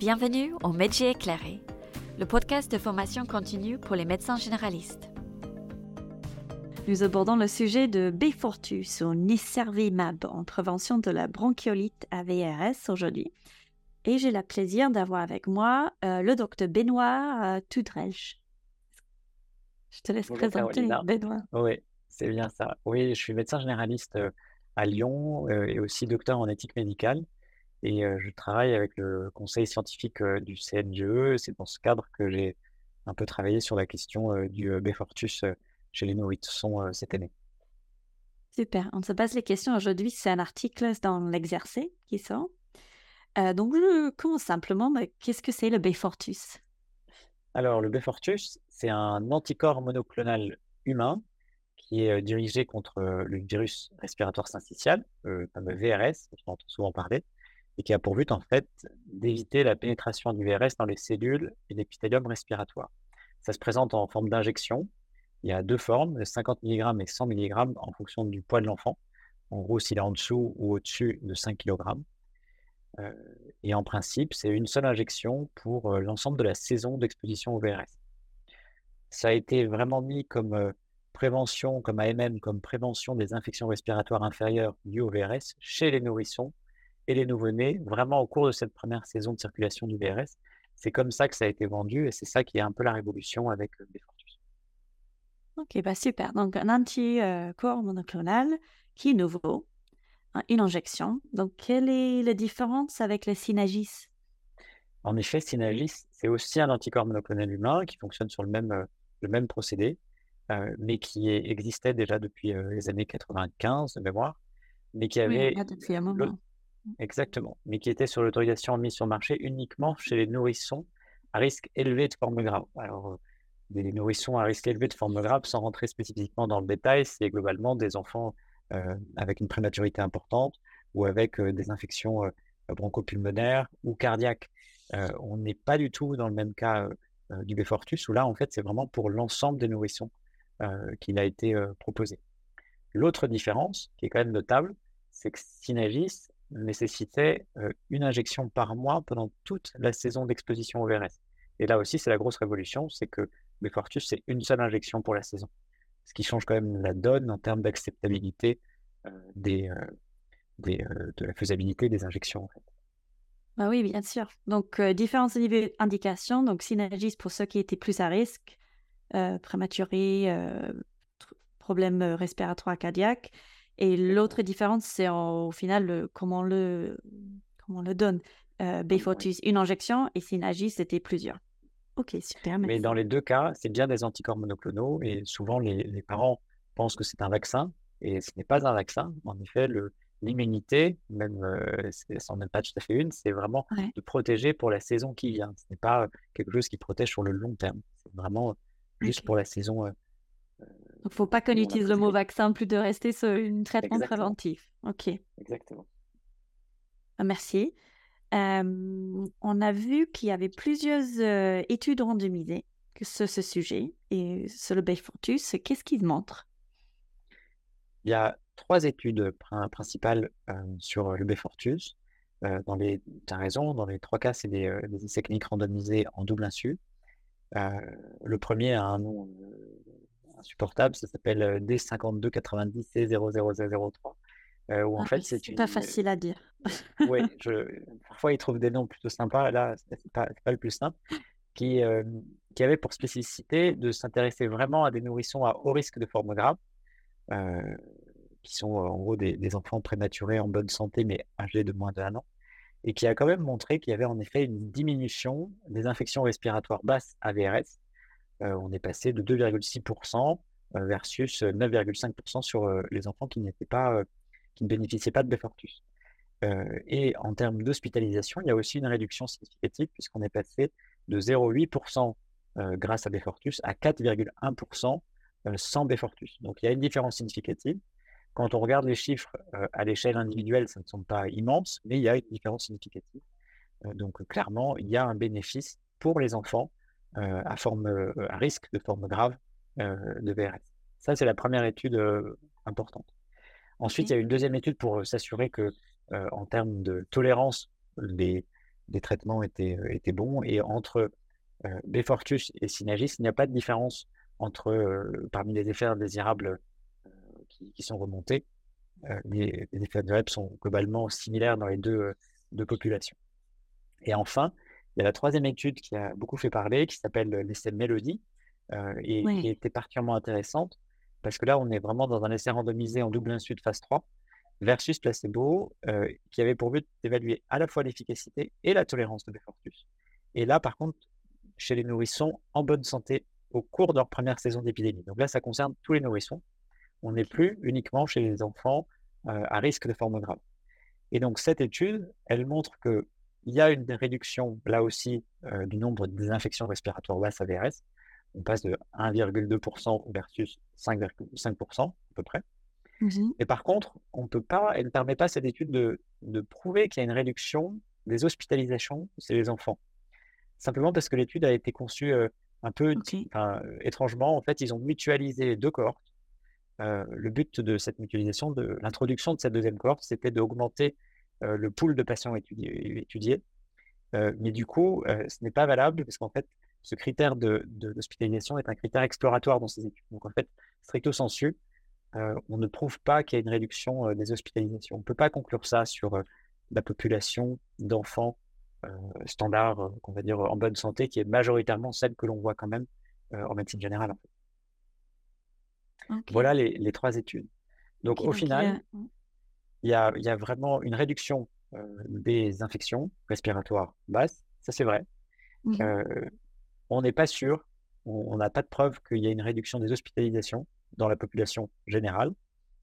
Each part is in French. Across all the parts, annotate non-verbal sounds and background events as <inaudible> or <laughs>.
Bienvenue au Métier éclairé, le podcast de formation continue pour les médecins généralistes. Nous abordons le sujet de Beyfortus ou Niservimab en prévention de la bronchiolite à VRS aujourd'hui. Et j'ai le plaisir d'avoir avec moi euh, le docteur Benoît euh, Tudrelch. Je te laisse présenter, Benoît. Oui, c'est bien ça. Oui, je suis médecin généraliste euh, à Lyon et aussi docteur en éthique médicale. Et je travaille avec le conseil scientifique du CNGE. C'est dans ce cadre que j'ai un peu travaillé sur la question du Beyfortus chez les nourrissons cette année. Super. On se passe les questions aujourd'hui. C'est un article dans l'exercice qui sort. donc, je commence simplement. Qu'est-ce que c'est le Beyfortus? Alors, le Beyfortus, c'est un anticorps monoclonal humain qui est dirigé contre le virus respiratoire syncytial, le fameux VRS, dont on entend souvent parler, et qui a pour but en fait d'éviter la pénétration du VRS dans les cellules et l'épithélium respiratoire. Ça se présente en forme d'injection. Il y a deux formes, 50 mg et 100 mg en fonction du poids de l'enfant. En gros, s'il est en dessous ou au-dessus de 5 kg. Euh, et en principe, c'est une seule injection pour euh, l'ensemble de la saison d'exposition au VRS. Ça a été vraiment mis comme euh, prévention, comme AMM, comme prévention des infections respiratoires inférieures dues au VRS chez les nourrissons et les nouveau-nés, vraiment au cours de cette première saison de circulation du VRS. C'est comme ça que ça a été vendu et c'est ça qui est un peu la révolution avec le Beyfortus. Ok, bah super. Donc un anticorps monoclonal qui est nouveau, hein, une injection. Donc quelle est la différence avec le Synagis? En effet, Synagis, c'est aussi un anticorps monoclonal humain qui fonctionne sur le même, euh, le même procédé, euh, mais qui existait déjà depuis euh, les années 95 de mémoire, mais qui avait oui, depuis un moment. Exactement, mais qui était sur l'autorisation mise sur le marché uniquement chez les nourrissons à risque élevé de forme grave. Alors, des nourrissons à risque élevé de forme grave, sans rentrer spécifiquement dans le détail, c'est globalement des enfants avec une prématurité importante ou avec des infections bronchopulmonaires ou cardiaques. on n'est pas du tout dans le même cas du Beyfortus, où là, en fait, c'est vraiment pour l'ensemble des nourrissons qu'il a été proposé. L'autre différence, qui est quand même notable, c'est que Synagis nécessitait une injection par mois pendant toute la saison d'exposition au VRS. Et là aussi, c'est la grosse révolution, c'est que Beyfortus, c'est une seule injection pour la saison. Ce qui change quand même la donne en termes d'acceptabilité des, des de la faisabilité des injections. En. Bah oui, bien sûr. Donc, différentes indications. Donc, Synagis pour ceux qui étaient plus à risque, prématurés, problèmes respiratoires cardiaques. Et l'autre différence, c'est au final comment, on le, comment le donne. Euh, Beyfortus, une injection, et Synagis, c'était plusieurs. Ok, super. Mais dans les deux cas, c'est bien des anticorps monoclonaux, et souvent les, parents pensent que c'est un vaccin, et ce n'est pas un vaccin. En effet, l'immunité, même euh, n'en est pas tout à fait une, c'est vraiment de protéger pour la saison qui vient. Ce n'est pas quelque chose qui protège sur le long terme. C'est vraiment juste pour la saison euh, donc, faut pas qu'on utilise le mot vaccin, plus de rester sur un traitement préventif. OK. Exactement. Ah, merci. on a vu qu'il y avait plusieurs euh, études randomisées sur ce sujet et sur le Beyfortus. Qu'est-ce qu'ils montrent? Il y a trois études principales euh, sur le Beyfortus. Euh, dans les, tu as raison, dans les trois cas, c'est des, des, essais cliniques randomisés en double insu. le premier a un nom insupportable, ça s'appelle D5290C00003. Euh, où en ah fait, c'est pas facile à dire. oui, <laughs> parfois ils trouvent des noms plutôt sympas, là, c'est pas, pas le plus simple, qui, qui avait pour spécificité de s'intéresser vraiment à des nourrissons à haut risque de forme grave, qui sont en gros des, des, enfants prématurés en bonne santé, mais âgés de moins d'un an, et qui a quand même montré qu'il y avait en effet une diminution des infections respiratoires basses AVRS, euh, on est passé de 2,6% euh, versus 9,5% euh, sur les enfants qui ne bénéficiaient pas de Beyfortus. et en termes d'hospitalisation, il y a aussi une réduction significative puisqu'on est passé de 0,8% grâce à Beyfortus à 4,1% sans Beyfortus. Donc il y a une différence significative. Quand on regarde les chiffres à l'échelle individuelle, ça ne sont pas immenses, mais il y a une différence significative. donc clairement, il y a un bénéfice pour les enfants euh, à, forme, euh, à risque de forme grave euh, de VRS. Ça, c'est la première étude importante. Ensuite, il y a une deuxième étude pour s'assurer que, en termes de tolérance, les, des traitements étaient, étaient bons. Et entre Befortus et Synagis, il n'y a pas de différence entre, parmi les effets indésirables qui, sont remontés. Les, effets indésirables sont globalement similaires dans les deux, deux populations. Et enfin, il y a la troisième étude qui a beaucoup fait parler, qui s'appelle l'essai Mélodie, et qui était particulièrement intéressante, parce que là, on est vraiment dans un essai randomisé en double insu de phase 3, versus placebo, qui avait pour but d'évaluer à la fois l'efficacité et la tolérance de Befortus. Et là, par contre, chez les nourrissons en bonne santé au cours de leur première saison d'épidémie. Donc là, ça concerne tous les nourrissons. On n'est plus uniquement chez les enfants à risque de forme grave. Et donc, cette étude, elle montre qu'il y a une réduction, là aussi, du nombre des infections respiratoires basses AVRS. On passe de 1,2% versus 5,5% à peu près. Mmh Et par contre, on peut pas, elle ne permet pas cette étude de, de prouver qu'il y a une réduction des hospitalisations chez les enfants. Simplement parce que l'étude a été conçue un peu étrangement. En fait, ils ont mutualisé deux cohortes. le but de cette mutualisation, de l'introduction de cette deuxième cohorte, c'était d'augmenter le pool de patients étudiés. mais du coup, ce n'est pas valable parce qu'en fait, ce critère de, d'hospitalisation est un critère exploratoire dans ces études. Donc en fait, stricto sensu, on ne prouve pas qu'il y a une réduction des hospitalisations. On ne peut pas conclure ça sur la population d'enfants standards, qu'on va dire en bonne santé, qui est majoritairement celle que l'on voit quand même en médecine générale. Voilà les, trois études. Donc au final, il y, a, y, a, vraiment une réduction des infections respiratoires basses, ça c'est vrai. Mmh on n'est pas sûr, on n'a pas de preuve qu'il y ait une réduction des hospitalisations dans la population générale,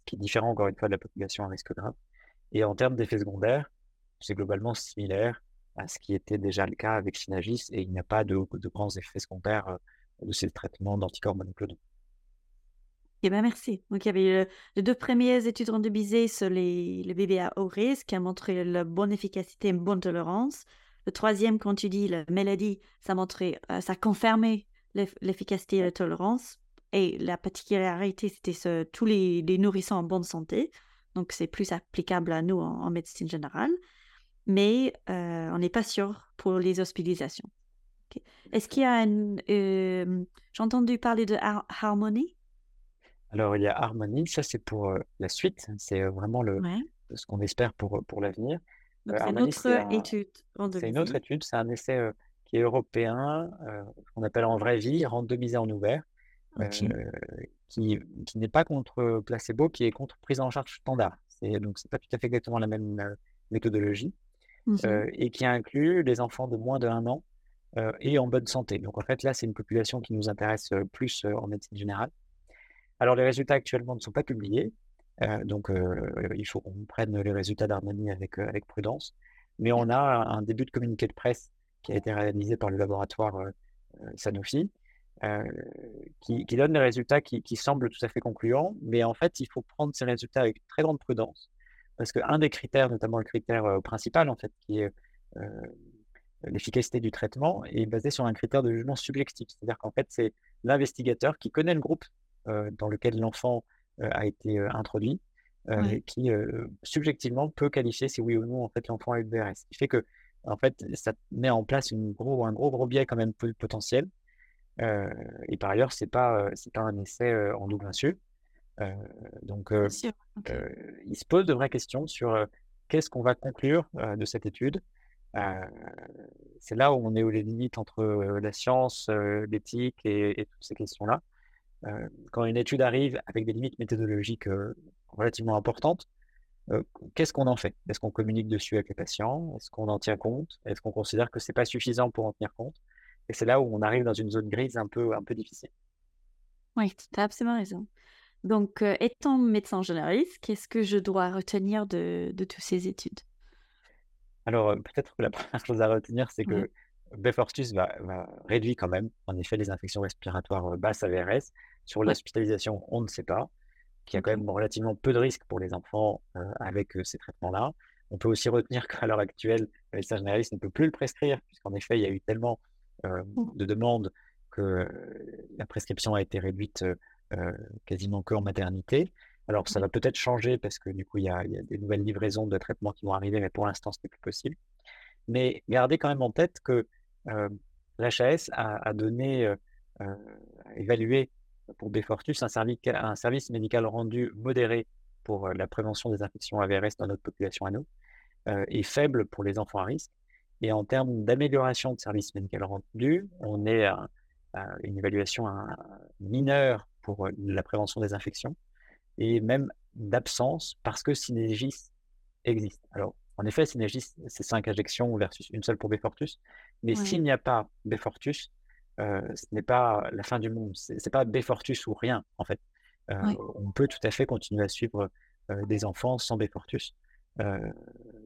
qui est différent encore une fois de la population à risque grave. Et en termes d'effets secondaires, c'est globalement similaire à ce qui était déjà le cas avec Synagis et il n'y a pas de, grands effets secondaires euh, de ces traitements d'anticorps monoclonaux. Eh ben merci. Donc, il y avait euh, les deux premières études randomisées sur les, bébés à haut risque qui a montré la bonne efficacité et une bonne tolérance. Le troisième, quand tu dis la maladie, ça montrait, euh, ça confirmait l'efficacité et la tolérance. Et la particularité, c'était tous les, nourrissons en bonne santé. Donc, c'est plus applicable à nous en, médecine générale. Mais euh, on n'est pas sûr pour les hospitalisations. Est-ce qu'il y a une. J'ai entendu parler de harmonie Alors, il y a harmonie, ça c'est pour la suite. C'est vraiment le, ce qu'on espère pour, pour l'avenir c'est une autre étude. C'est une autre étude, c'est un essai qui est européen, qu'on appelle en vraie vie, randomisé en ouvert, qui, qui n'est pas contre placebo, qui est contre prise en charge standard. Donc, c'est pas tout à fait exactement la même méthodologie, mmh et qui inclut les enfants de moins de 1 an et en bonne santé. Donc, en fait, là, c'est une population qui nous intéresse plus en médecine générale. Alors, les résultats actuellement ne sont pas publiés, euh, donc, euh, il faut qu'on prenne les résultats d'harmonie avec, euh, avec prudence. Mais on a un début de communiqué de presse qui a été réalisé par le laboratoire Sanofi, qui, qui, donne des résultats qui, qui, semblent tout à fait concluants. Mais en fait, il faut prendre ces résultats avec très grande prudence. Parce qu'un des critères, notamment le critère principal, en fait, qui est l'efficacité du traitement, est basé sur un critère de jugement subjectif. C'est-à-dire qu'en fait, c'est l'investigateur qui connaît le groupe dans lequel l'enfant euh, a été euh, introduit, euh, qui subjectivement peut qualifier si oui ou non en fait l'enfant a eu le VRS. Ce qui fait que en fait ça met en place une gros, un gros gros biais quand même potentiel. et par ailleurs, c'est pas c'est pas un essai en double insu. donc, il se pose de vraies questions sur qu'est-ce qu'on va conclure de cette étude. c'est là où on est aux limites entre la science, l'éthique et, et, toutes ces questions-là. Euh, quand une étude arrive avec des limites méthodologiques euh, relativement importantes, euh, qu'est-ce qu'on en fait? Est-ce qu'on communique dessus avec les patients? Est-ce qu'on en tient compte? Est-ce qu'on considère que ce n'est pas suffisant pour en tenir compte? Et c'est là où on arrive dans une zone grise un peu, un peu difficile. Oui, tu as absolument raison. Donc, étant médecin généraliste, qu'est-ce que je dois retenir de, de toutes ces études? Alors, peut-être que la <laughs> première chose à retenir, c'est que Befortus va, va, réduire quand même, en effet, les infections respiratoires basses à VRS. Sur l'hospitalisation, on ne sait pas, qu'il y a quand même relativement peu de risques pour les enfants avec ces traitements-là. On peut aussi retenir qu'à l'heure actuelle, le médecin généraliste ne peut plus le prescrire, puisqu'en effet, il y a eu tellement mmh. de demandes que la prescription a été réduite quasiment que en maternité. Alors, ça va peut-être changer parce que du coup, il y, a, il y, a, des nouvelles livraisons de traitements qui vont arriver, mais pour l'instant, ce n'est plus possible. Mais gardez quand même en tête que l'HAS a, donné, a évalué pour Befortus un service, un service médical rendu modéré pour la prévention des infections AVRS dans notre population à nous et faible pour les enfants à risque. Et en termes d'amélioration de service médical rendu, on est à, une évaluation mineure pour la prévention des infections et même d'absence parce que Synégis existe. Alors, en effet, Synégis, c'est 5 injections versus une seule pour Befortus. Mais s'il n'y a pas Befortus, euh, ce n'est pas la fin du monde. Ce n'est pas Befortus ou rien, en fait. Euh, on peut tout à fait continuer à suivre euh, des enfants sans Befortus.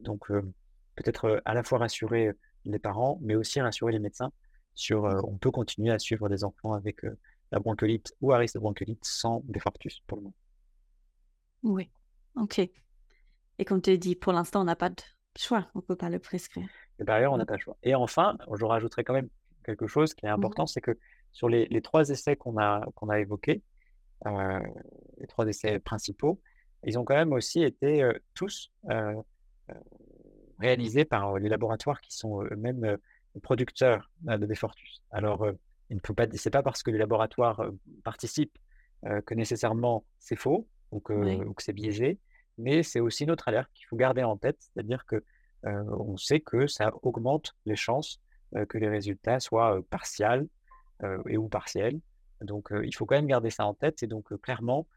donc, peut-être à la fois rassurer les parents, mais aussi rassurer les médecins sur on peut continuer à suivre des enfants avec la bronchiolite ou à risque de bronchiolite sans Befortus pour le moment. Oui, ok. Et comme tu dis, pour l'instant, on n'a pas de choix, on ne peut pas le prescrire. Et par ailleurs, on n'a pas le choix. Et enfin, je rajouterai quand même quelque chose qui est mmh important, c'est que sur les, trois essais qu'on a, qu'on a évoqués, euh, les trois essais principaux, ils ont quand même aussi été euh, tous euh, réalisés par les laboratoires qui sont eux-mêmes producteurs de Befortus. Alors, il ne faut pas, c'est pas parce que les laboratoires participent que nécessairement c'est faux ou que, ou que c'est biaisé, mais c'est aussi notre alerte qu'il faut garder en tête, c'est-à-dire que on sait que ça augmente les chances que les résultats soient partiels et ou partiels. Donc, il faut quand même garder ça en tête. Et donc, clairement,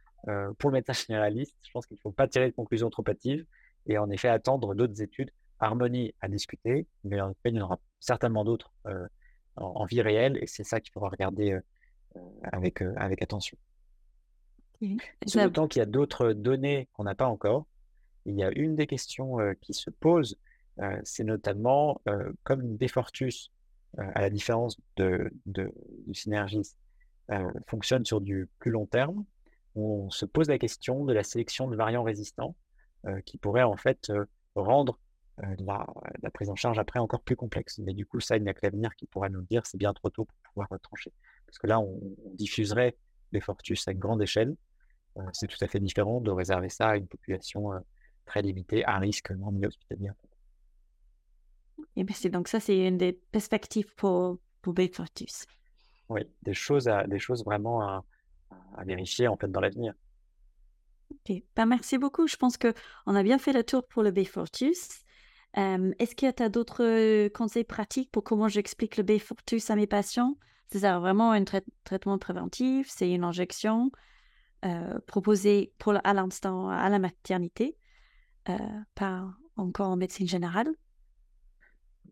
pour le médecin généraliste, je pense qu'il ne faut pas tirer de conclusions trop hâtives et en effet attendre d'autres études. Harmonie à discuter, mais en fait, il y en aura certainement d'autres en, vie réelle et c'est ça qu'il faudra regarder avec attention. Okay. D'autant qu'il y a d'autres données qu'on n'a pas encore. Il y a une des questions qui se pose, c'est notamment comme Defortus, à la différence de, de, du Synergis, fonctionne sur du plus long terme. On se pose la question de la sélection de variants résistants qui pourraient en fait rendre la, la, prise en charge après encore plus complexe. Mais du coup, ça, il n'y a que l'avenir qui pourra nous le dire. C'est bien trop tôt pour pouvoir trancher. Parce que là, on, on diffuserait les Fortus à grande échelle. C'est tout à fait différent de réserver ça à une population très limitée, à risque non milieu hospitalier. Et bien, donc ça, c'est une des perspectives pour, pour Fortus. Oui, des choses, à, des choses vraiment à, à vérifier en fait dans l'avenir. Ok, ben, merci beaucoup. Je pense qu'on a bien fait le tour pour le Beyfortus. Euh, Est-ce qu'il y a d'autres conseils pratiques pour comment j'explique le Beyfortus à mes patients? C'est ça, vraiment un traitement préventif, c'est une injection euh, proposée pour, à l'instant à la maternité, euh, pas encore en médecine générale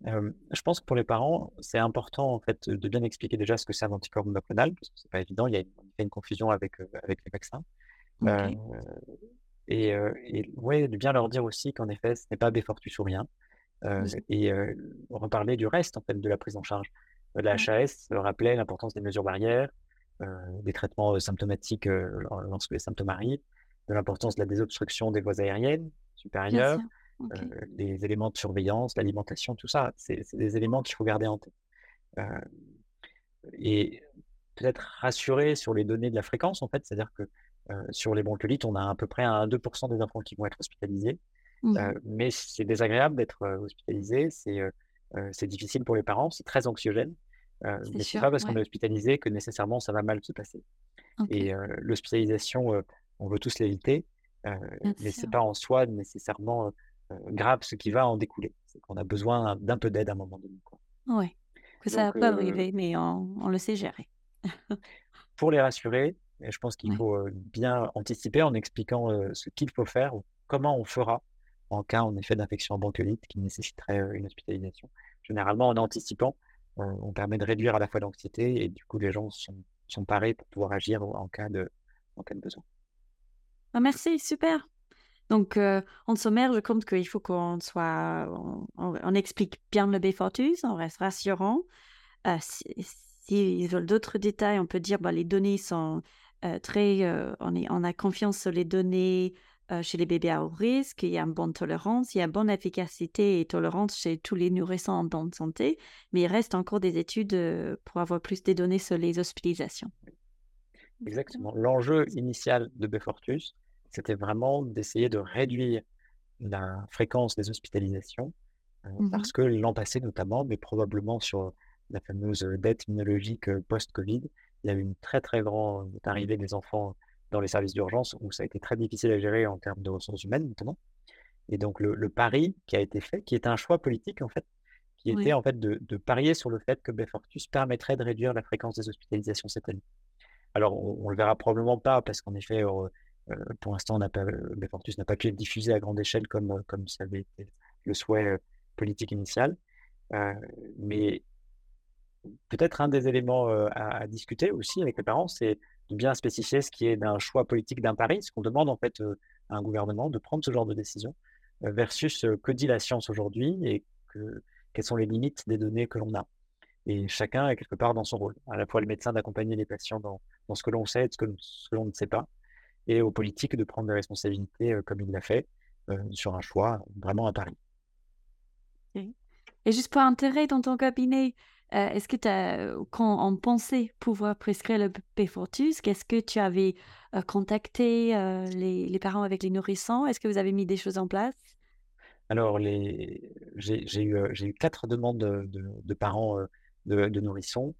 je pense que pour les parents, c'est important en fait de bien expliquer déjà ce que c'est un anticorps monoclonal, parce que c'est pas évident, il y a une, confusion avec, avec les vaccins. et, et, ouais, de bien leur dire aussi qu'en effet, ce n'est pas Befortus ou rien. Et reparler du reste en fait de la prise en charge. La HAS rappelait l'importance des mesures barrières, des traitements symptomatiques lorsque les symptômes arrivent, de l'importance de la désobstruction des voies aériennes supérieures, les éléments de surveillance, l'alimentation, tout ça, c'est des éléments qu'il faut garder en tête. et peut-être rassurer sur les données de la fréquence, en fait, c'est-à-dire que sur les bronchiolites, on a à peu près 1 2% des enfants qui vont être hospitalisés. Mmh mais c'est désagréable d'être hospitalisé, c'est difficile pour les parents, c'est très anxiogène. Mais c'est pas parce qu'on est hospitalisé que nécessairement ça va mal se passer. Et l'hospitalisation, on veut tous l'éviter, mais c'est pas en soi nécessairement grave ce qui va en découler. C'est qu'on a besoin d'un peu d'aide à un moment donné. Oui, que ça va pas arriver, mais on, le sait gérer. <laughs> pour les rassurer, je pense qu'il faut bien anticiper en expliquant ce qu'il faut faire ou comment on fera en cas en effet d'infection bronchiolite qui nécessiterait une hospitalisation. Généralement, en anticipant, on permet de réduire à la fois l'anxiété et du coup les gens sont, parés pour pouvoir agir en cas de, besoin. Ah, merci, super. Donc, en sommaire, je compte qu'il faut qu'on soit, on, explique bien le B-Fortus, on reste rassurant. S'ils si, veulent d'autres détails, on peut dire bah, les données sont très, on, est, on a confiance sur les données chez les bébés à haut risque, il y a une bonne tolérance, il y a une bonne efficacité et tolérance chez tous les nourrissons en bonne santé, mais il reste encore des études pour avoir plus de données sur les hospitalisations. Exactement. L'enjeu initial de Befortus, c'était vraiment d'essayer de réduire la fréquence des hospitalisations Mmh parce que l'an passé notamment, mais probablement sur la fameuse dette immunologique post-Covid, il y a eu une très très grande arrivée des enfants dans les services d'urgence où ça a été très difficile à gérer en termes de ressources humaines notamment. Et donc le, pari qui a été fait, qui est un choix politique en fait, qui était en fait de, parier sur le fait que Befortus permettrait de réduire la fréquence des hospitalisations cette année. Alors on, ne le verra probablement pas parce qu'en effet, pour l'instant, Befortus n'a pas pu être diffusé à grande échelle comme, comme ça avait été le souhait politique initiale. Euh, mais peut-être un des éléments euh, à, discuter aussi avec les parents, c'est bien spécifier ce qui est d'un choix politique d'un pari, ce qu'on demande en fait euh, à un gouvernement de prendre ce genre de décision, versus que dit la science aujourd'hui et que, quelles sont les limites des données que l'on a. Et chacun est quelque part dans son rôle, à la fois le médecin d'accompagner les patients dans, dans, ce que l'on sait et ce que, l'on ne sait pas, et aux politiques de prendre des responsabilités comme il l'a fait sur un choix, vraiment un pari. Et juste pour intérêt dans ton cabinet, euh, est-ce que tu as, quand on pensait pouvoir prescrire le P-Fortus, qu'est-ce que tu avais euh, contacté euh, les, les, parents avec les nourrissons? Est-ce que vous avez mis des choses en place? Alors, les... j'ai eu, eu, quatre demandes de, de, parents de, de, nourrissons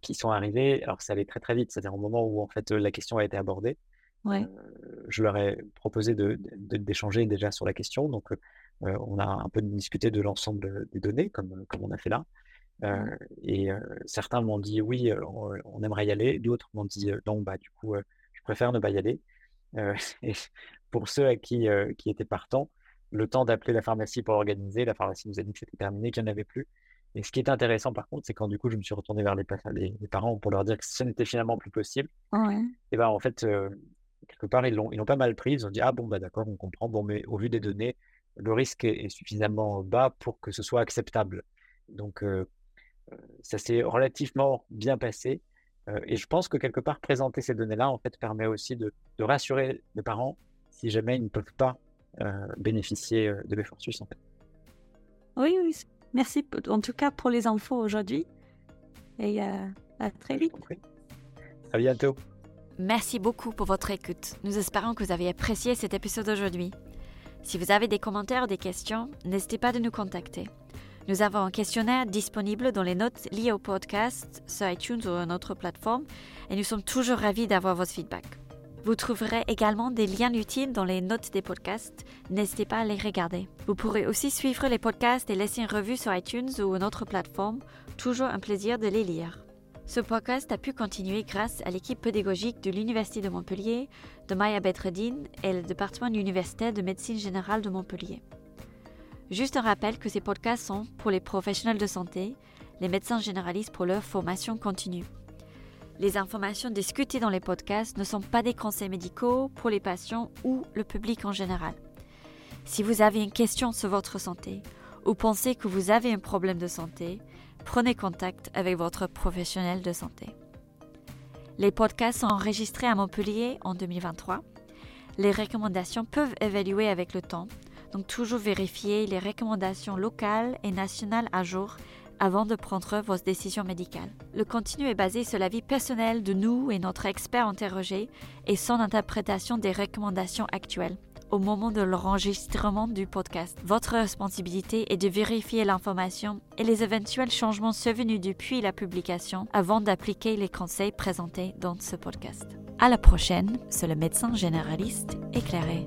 qui sont arrivées. Alors, ça allait très très vite, c'est-à-dire au moment où en fait la question a été abordée. Ouais. je leur ai proposé d'échanger déjà sur la question. Donc, on a un peu discuté de l'ensemble des données, comme, comme on a fait là. Et certains m'ont dit oui, on, aimerait y aller. D'autres m'ont dit non, bah, du coup, je préfère ne pas y aller. <laughs> et pour ceux à qui, qui étaient partants, le temps d'appeler la pharmacie pour organiser, la pharmacie nous a dit que c'était terminé, qu'il n'y en avait plus. Et ce qui est intéressant, par contre, c'est quand du coup, je me suis retourné vers les, les, parents pour leur dire que ce n'était finalement plus possible. Et ben en fait, quelque part, ils l'ont, ils pas mal pris. Ils ont dit ah bon bah d'accord, on comprend. Bon, mais au vu des données, le risque est suffisamment bas pour que ce soit acceptable. Donc, ça s'est relativement bien passé. et je pense que quelque part, présenter ces données-là, en fait, permet aussi de, rassurer les parents si jamais ils ne peuvent pas bénéficier de Befortus, en fait. Oui, oui. Merci en tout cas pour les infos aujourd'hui. Et à très vite. À bientôt. Merci beaucoup pour votre écoute. Nous espérons que vous avez apprécié cet épisode aujourd'hui. Si vous avez des commentaires ou des questions, n'hésitez pas de nous contacter. Nous avons un questionnaire disponible dans les notes liées au podcast sur iTunes ou une autre plateforme et nous sommes toujours ravis d'avoir votre feedback. Vous trouverez également des liens utiles dans les notes des podcasts. N'hésitez pas à les regarder. Vous pourrez aussi suivre les podcasts et laisser une revue sur iTunes ou une autre plateforme. Toujours un plaisir de les lire. Ce podcast a pu continuer grâce à l'équipe pédagogique de l'Université de Montpellier, de Maya Bedreddin et le département universitaire de médecine générale de Montpellier. Juste un rappel que ces podcasts sont pour les professionnels de santé, les médecins généralistes pour leur formation continue. Les informations discutées dans les podcasts ne sont pas des conseils médicaux pour les patients ou le public en général. Si vous avez une question sur votre santé ou pensez que vous avez un problème de santé, prenez contact avec votre professionnel de santé. Les podcasts sont enregistrés à Montpellier en 2023. Les recommandations peuvent évaluer avec le temps, donc toujours vérifier les recommandations locales et nationales à jour avant de prendre vos décisions médicales. Le contenu est basé sur l'avis personnel de nous et notre expert interrogé et son interprétation des recommandations actuelles au moment de l'enregistrement du podcast. Votre responsabilité est de vérifier l'information et les éventuels changements survenus depuis la publication avant d'appliquer les conseils présentés dans ce podcast. À la prochaine, c'est le médecin généraliste éclairé.